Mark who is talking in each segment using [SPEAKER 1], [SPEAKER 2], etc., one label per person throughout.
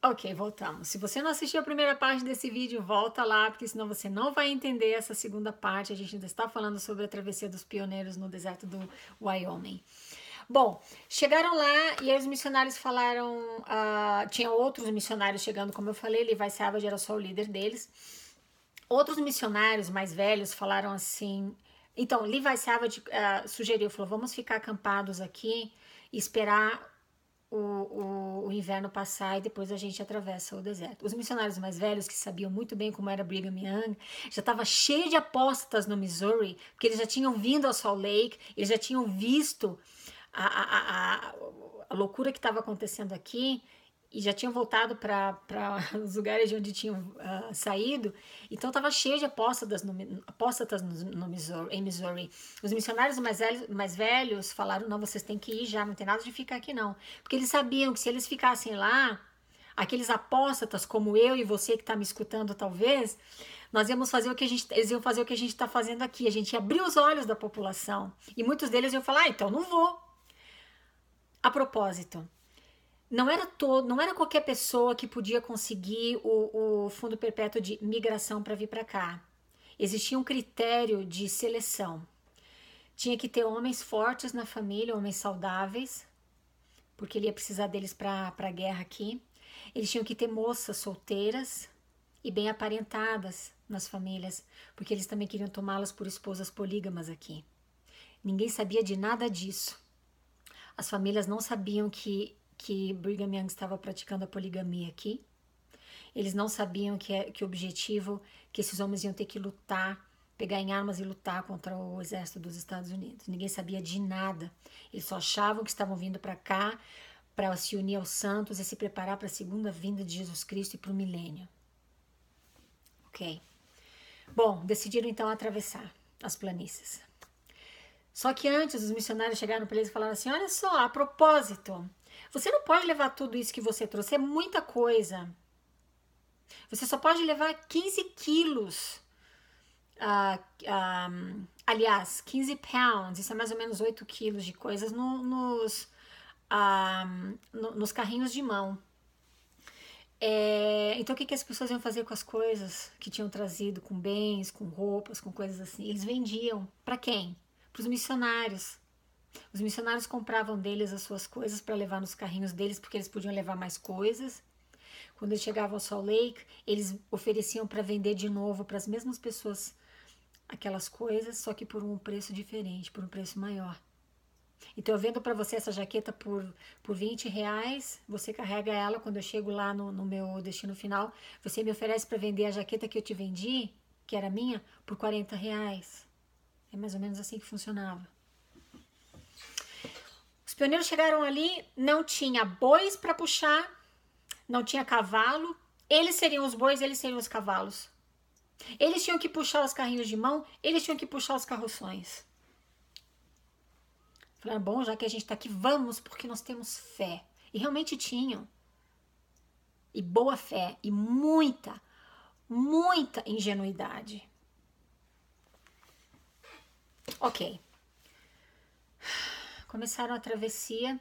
[SPEAKER 1] Ok, voltamos. Se você não assistiu a primeira parte desse vídeo, volta lá, porque senão você não vai entender essa segunda parte. A gente ainda está falando sobre a travessia dos pioneiros no deserto do Wyoming. Bom, chegaram lá e aí os missionários falaram. Uh, tinha outros missionários chegando, como eu falei, Levi Savage era só o líder deles. Outros missionários mais velhos falaram assim. Então, Levi Savage uh, sugeriu, falou: vamos ficar acampados aqui e esperar o, o, o, inverno passar e depois a gente atravessa o deserto. Os missionários mais velhos, que sabiam muito bem como era Brigham Young, já estava cheio de apóstatas no Missouri, porque eles já tinham vindo a Salt Lake, eles já tinham visto a, a, a, a loucura que estava acontecendo aqui e já tinham voltado para os lugares de onde tinham uh, saído, então estava cheio de apóstatas, no, apóstatas no, no Missouri, em Missouri. Os missionários mais velhos, mais velhos falaram: não, vocês têm que ir já, não tem nada de ficar aqui não. Porque eles sabiam que se eles ficassem lá, aqueles apóstatas como eu e você que está me escutando, talvez, nós íamos fazer o que a gente, eles iam fazer o que a gente está fazendo aqui, a gente ia abrir os olhos da população. E muitos deles iam falar: ah, então não vou. A propósito, não era todo, não era qualquer pessoa que podia conseguir o, o fundo perpétuo de migração para vir para cá. Existia um critério de seleção. Tinha que ter homens fortes na família, homens saudáveis, porque ele ia precisar deles para a guerra aqui. Eles tinham que ter moças solteiras e bem aparentadas nas famílias, porque eles também queriam tomá-las por esposas polígamas aqui. Ninguém sabia de nada disso. As famílias não sabiam que que Brigham Young estava praticando a poligamia aqui. Eles não sabiam que, é, que o objetivo que esses homens iam ter que lutar, pegar em armas e lutar contra o exército dos Estados Unidos. Ninguém sabia de nada. Eles só achavam que estavam vindo para cá para se unir aos santos e se preparar para a segunda vinda de Jesus Cristo e para o milênio. Ok. Bom, decidiram então atravessar as planícies. Só que antes os missionários chegaram para eles e falaram assim: olha só, a propósito, você não pode levar tudo isso que você trouxe, é muita coisa. Você só pode levar 15 quilos. Uh, um, aliás, 15 pounds, isso é mais ou menos 8 quilos de coisas no, nos, um, no, nos carrinhos de mão. É, então, o que, que as pessoas iam fazer com as coisas que tinham trazido, com bens, com roupas, com coisas assim? Eles vendiam. Para quem? Para os missionários. Os missionários compravam deles as suas coisas para levar nos carrinhos deles, porque eles podiam levar mais coisas. Quando eles chegavam ao Salt Lake, eles ofereciam para vender de novo para as mesmas pessoas aquelas coisas, só que por um preço diferente, por um preço maior. Então, eu vendo para você essa jaqueta por, por 20 reais, você carrega ela quando eu chego lá no, no meu destino final. Você me oferece para vender a jaqueta que eu te vendi, que era minha, por 40 reais. É mais ou menos assim que funcionava pioneiros chegaram ali, não tinha bois para puxar, não tinha cavalo. Eles seriam os bois, eles seriam os cavalos. Eles tinham que puxar os carrinhos de mão, eles tinham que puxar os carroções. Falaram, bom, já que a gente está aqui, vamos, porque nós temos fé. E realmente tinham. E boa fé, e muita, muita ingenuidade. Ok. Começaram a travessia,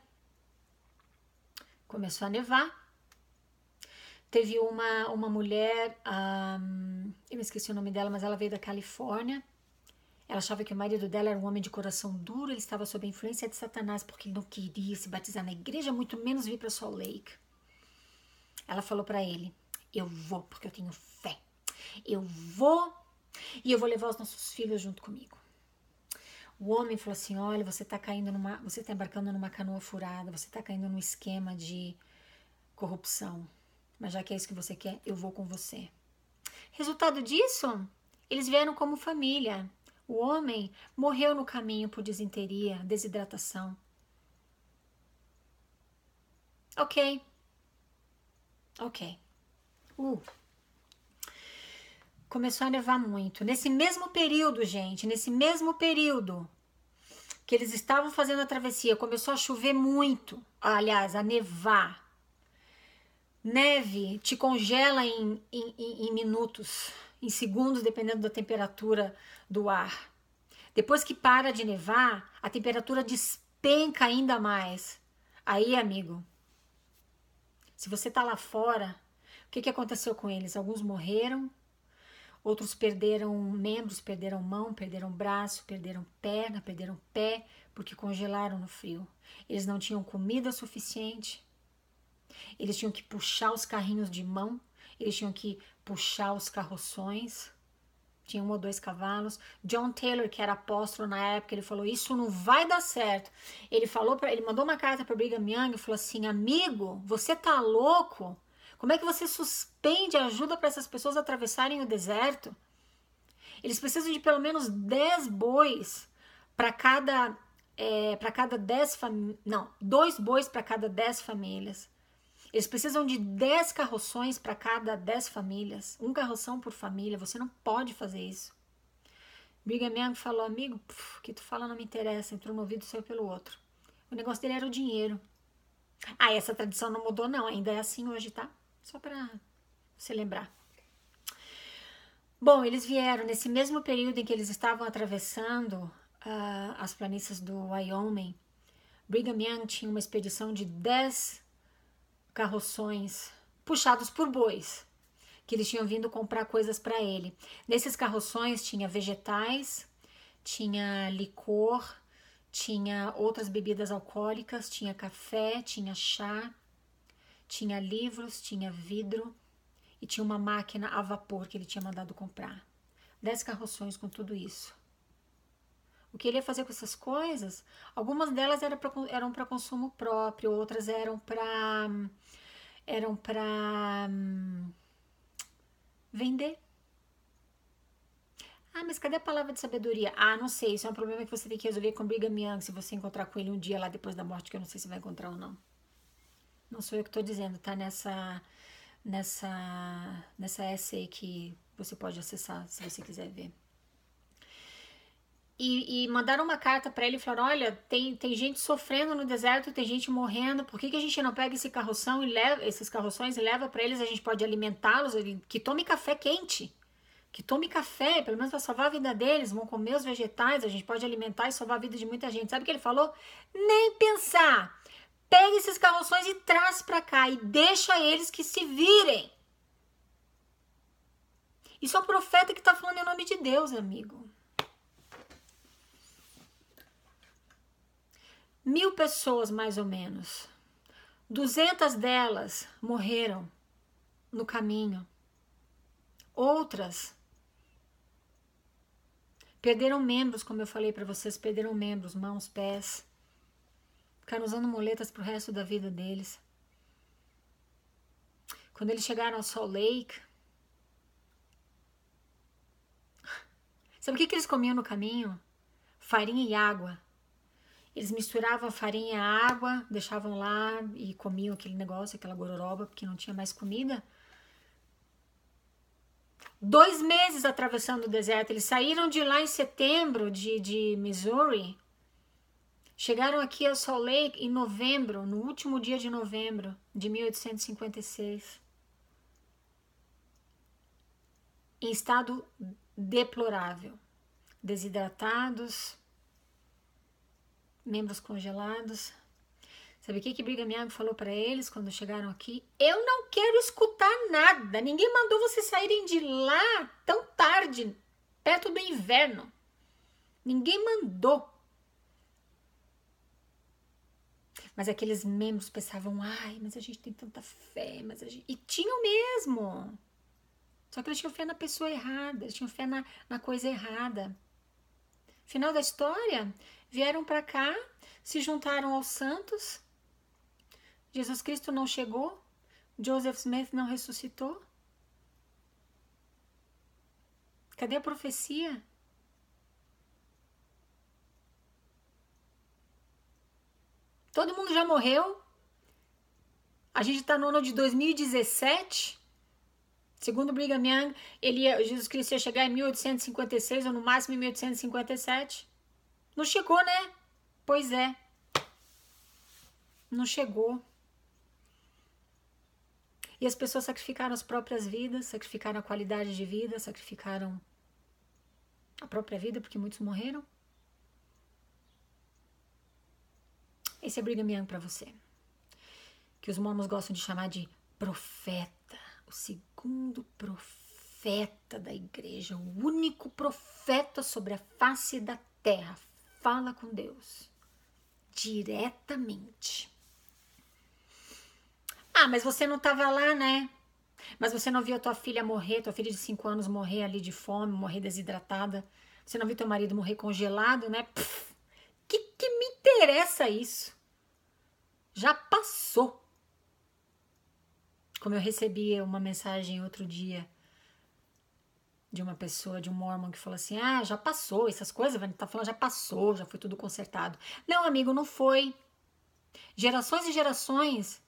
[SPEAKER 1] começou a nevar. Teve uma, uma mulher, um, eu me esqueci o nome dela, mas ela veio da Califórnia. Ela achava que o marido dela era um homem de coração duro, ele estava sob a influência de Satanás porque ele não queria se batizar na igreja, muito menos vir para Salt Lake. Ela falou para ele: Eu vou porque eu tenho fé. Eu vou e eu vou levar os nossos filhos junto comigo. O homem falou assim: olha, você está caindo numa. Você está embarcando numa canoa furada, você está caindo num esquema de corrupção. Mas já que é isso que você quer, eu vou com você. Resultado disso, eles vieram como família. O homem morreu no caminho por desinteria, desidratação. Ok. Ok. Uh. Começou a nevar muito. Nesse mesmo período, gente, nesse mesmo período que eles estavam fazendo a travessia, começou a chover muito. Aliás, a nevar. Neve te congela em, em, em minutos, em segundos, dependendo da temperatura do ar. Depois que para de nevar, a temperatura despenca ainda mais. Aí, amigo, Se você está lá fora, o que, que aconteceu com eles? Alguns morreram, outros perderam membros, perderam mão, perderam braço, perderam perna, perderam pé, porque congelaram no frio. Eles não tinham comida suficiente, eles tinham que puxar os carrinhos de mão, eles tinham que puxar os carroções tinha um ou dois cavalos. John Taylor, que era apóstolo na época, ele falou: Isso não vai dar certo. Ele falou para ele mandou uma carta para Brigham Young e falou assim: Amigo, você tá louco? Como é que você suspende ajuda para essas pessoas atravessarem o deserto? Eles precisam de pelo menos 10 bois para cada é, para cada 10 famílias. Não, dois bois para cada 10 famílias. Eles precisam de 10 carroções para cada 10 famílias, um carroção por família. Você não pode fazer isso. Brigham Young falou, amigo, o que tu fala não me interessa, entrou no ouvido saiu pelo outro. O negócio dele era o dinheiro. Ah, essa tradição não mudou, não, ainda é assim hoje, tá? Só para você lembrar. Bom, eles vieram nesse mesmo período em que eles estavam atravessando uh, as planícies do Wyoming. Brigham Young tinha uma expedição de 10 carroções puxados por bois, que eles tinham vindo comprar coisas para ele. Nesses carroções tinha vegetais, tinha licor, tinha outras bebidas alcoólicas, tinha café, tinha chá, tinha livros, tinha vidro e tinha uma máquina a vapor que ele tinha mandado comprar. Dez carroções com tudo isso. O que ele ia fazer com essas coisas? Algumas delas eram para consumo próprio, outras eram para eram para hum, vender. Ah, mas cadê a palavra de sabedoria? Ah, não sei, isso é um problema que você tem que resolver com Brigham Young, se você encontrar com ele um dia lá depois da morte, que eu não sei se vai encontrar ou não. Não sou eu que estou dizendo, tá nessa nessa nessa essay que você pode acessar se você quiser ver. E, e, mandaram uma carta para ele e falaram: Olha, tem, tem gente sofrendo no deserto, tem gente morrendo, por que, que a gente não pega esse carroção e leva esses carroções e leva para eles? A gente pode alimentá-los, que tome café quente, que tome café, pelo menos para salvar a vida deles, vão comer os vegetais, a gente pode alimentar e salvar a vida de muita gente. Sabe o que ele falou? Nem pensar. Pega esses carroções e traz para cá e deixa eles que se virem. Isso é um profeta que está falando em nome de Deus, amigo. mil pessoas mais ou menos. Duzentas delas morreram no caminho. Outras perderam membros, como eu falei para vocês, perderam membros, mãos, pés. Ficaram usando muletas pro resto da vida deles. Quando eles chegaram ao Salt Lake, sabe o que, que eles comiam no caminho? Farinha e água. Eles misturavam farinha e água, deixavam lá e comiam aquele negócio, aquela gororoba, porque não tinha mais comida. Dois meses atravessando o deserto. Eles saíram de lá em setembro de, de Missouri. Chegaram aqui a Salt Lake em novembro, no último dia de novembro de 1856. Em estado deplorável. Desidratados, membros congelados. Sabe o que que Brigham Young falou para eles quando chegaram aqui? Eu não quero escutar nada. Ninguém mandou vocês saírem de lá tão tarde, perto do inverno. Ninguém mandou. Mas aqueles membros pensavam, ai, mas a gente tem tanta fé, mas a gente... E tinham mesmo. Só que eles tinham fé na pessoa errada, eles tinham fé na, na coisa errada. Final da história, vieram para cá, se juntaram aos santos. Jesus Cristo não chegou, Joseph Smith não ressuscitou. Cadê a profecia? Todo mundo já morreu. A gente está no ano de 2017. Segundo Brigham Young, ele ia, Jesus Cristo ia chegar em 1856 ou no máximo em 1857. Não chegou, né? Pois é. Não chegou. E as pessoas sacrificaram as próprias vidas, sacrificaram a qualidade de vida, sacrificaram a própria vida, porque muitos morreram. Esse é Brigham Young para você. Que os mormons gostam de chamar de profeta, o segundo profeta da igreja, o único profeta sobre a face da terra, fala com Deus diretamente. Ah, mas você não estava lá, né? Mas você não viu tua filha morrer, tua filha de 5 anos morrer ali de fome, morrer desidratada. Você não viu teu marido morrer congelado, né? Pff, que, que me interessa isso? Já passou. Como eu recebi uma mensagem outro dia de uma pessoa, de um mormon, que falou assim: Ah, já passou, essas coisas, vai tá falando, já passou, já foi tudo consertado. Não, amigo, não foi. Gerações e gerações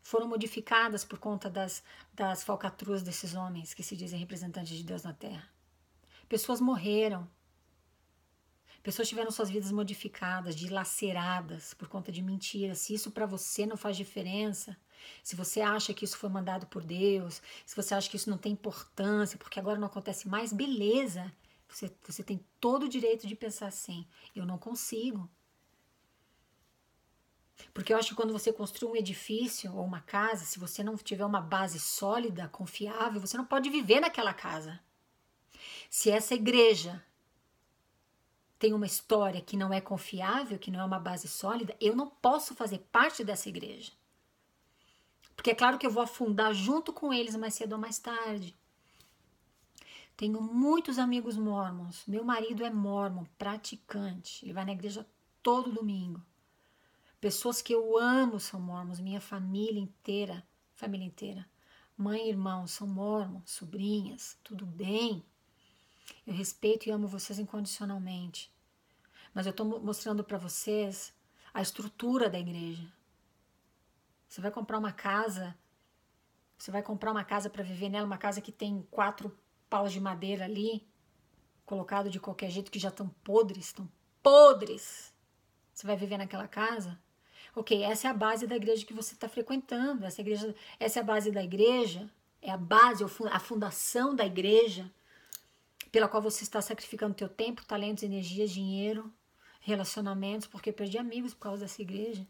[SPEAKER 1] foram modificadas por conta das, das falcatruas desses homens que se dizem representantes de Deus na Terra. Pessoas morreram. Pessoas tiveram suas vidas modificadas, dilaceradas por conta de mentiras. Se isso para você não faz diferença, se você acha que isso foi mandado por Deus, se você acha que isso não tem importância, porque agora não acontece mais, beleza. Você, você tem todo o direito de pensar assim: eu não consigo. Porque eu acho que quando você construi um edifício ou uma casa, se você não tiver uma base sólida, confiável, você não pode viver naquela casa. Se essa igreja tem uma história que não é confiável, que não é uma base sólida, eu não posso fazer parte dessa igreja. Porque é claro que eu vou afundar junto com eles mais cedo ou mais tarde. Tenho muitos amigos mormons. Meu marido é mormon, praticante. Ele vai na igreja todo domingo. Pessoas que eu amo são mormons, minha família inteira, família inteira. Mãe e irmão são mormons, sobrinhas, tudo bem. Eu respeito e amo vocês incondicionalmente. Mas eu estou mostrando para vocês a estrutura da igreja. Você vai comprar uma casa, você vai comprar uma casa para viver nela, uma casa que tem quatro paus de madeira ali, colocado de qualquer jeito, que já estão podres, estão podres. Você vai viver naquela casa? Ok, essa é a base da igreja que você está frequentando. Essa, igreja, essa é a base da igreja, é a base, a fundação da igreja pela qual você está sacrificando teu tempo, talentos, energias, dinheiro, relacionamentos, porque perdi amigos por causa dessa igreja.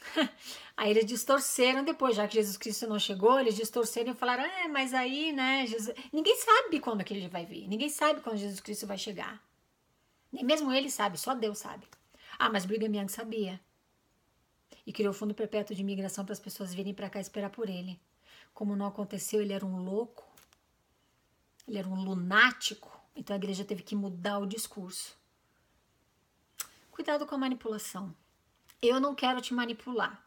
[SPEAKER 1] aí eles distorceram depois, já que Jesus Cristo não chegou, eles distorceram e falaram: é, mas aí, né, Jesus... ninguém sabe quando que ele vai vir, ninguém sabe quando Jesus Cristo vai chegar. Nem mesmo ele sabe, só Deus sabe. Ah, mas Brigham Young sabia. E criou o Fundo Perpétuo de Imigração para as pessoas virem para cá esperar por ele. Como não aconteceu, ele era um louco. Ele era um lunático. Então a igreja teve que mudar o discurso. Cuidado com a manipulação. Eu não quero te manipular.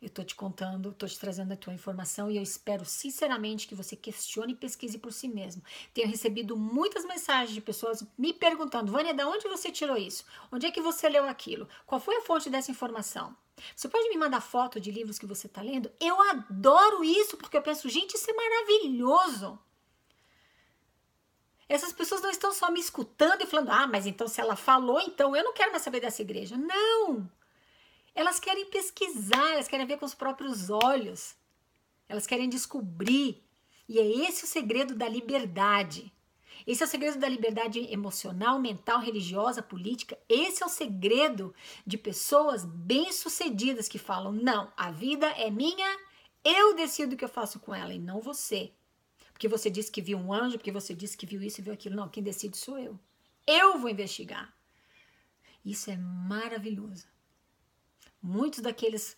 [SPEAKER 1] Eu tô te contando, tô te trazendo a tua informação e eu espero sinceramente que você questione e pesquise por si mesmo. Tenho recebido muitas mensagens de pessoas me perguntando: Vânia, de onde você tirou isso? Onde é que você leu aquilo? Qual foi a fonte dessa informação? Você pode me mandar foto de livros que você está lendo? Eu adoro isso porque eu penso, gente, isso é maravilhoso. Essas pessoas não estão só me escutando e falando, ah, mas então se ela falou, então eu não quero mais saber dessa igreja. Não! Elas querem pesquisar, elas querem ver com os próprios olhos. Elas querem descobrir. E é esse o segredo da liberdade. Esse é o segredo da liberdade emocional, mental, religiosa, política. Esse é o segredo de pessoas bem-sucedidas que falam: não, a vida é minha, eu decido o que eu faço com ela e não você. Porque você disse que viu um anjo, porque você disse que viu isso e viu aquilo. Não, quem decide sou eu. Eu vou investigar. Isso é maravilhoso. Muitos daqueles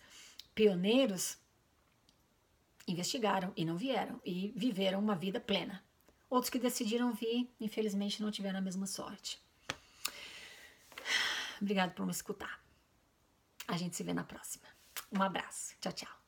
[SPEAKER 1] pioneiros investigaram e não vieram e viveram uma vida plena. Outros que decidiram vir, infelizmente, não tiveram a mesma sorte. Obrigado por me escutar. A gente se vê na próxima. Um abraço. Tchau, tchau.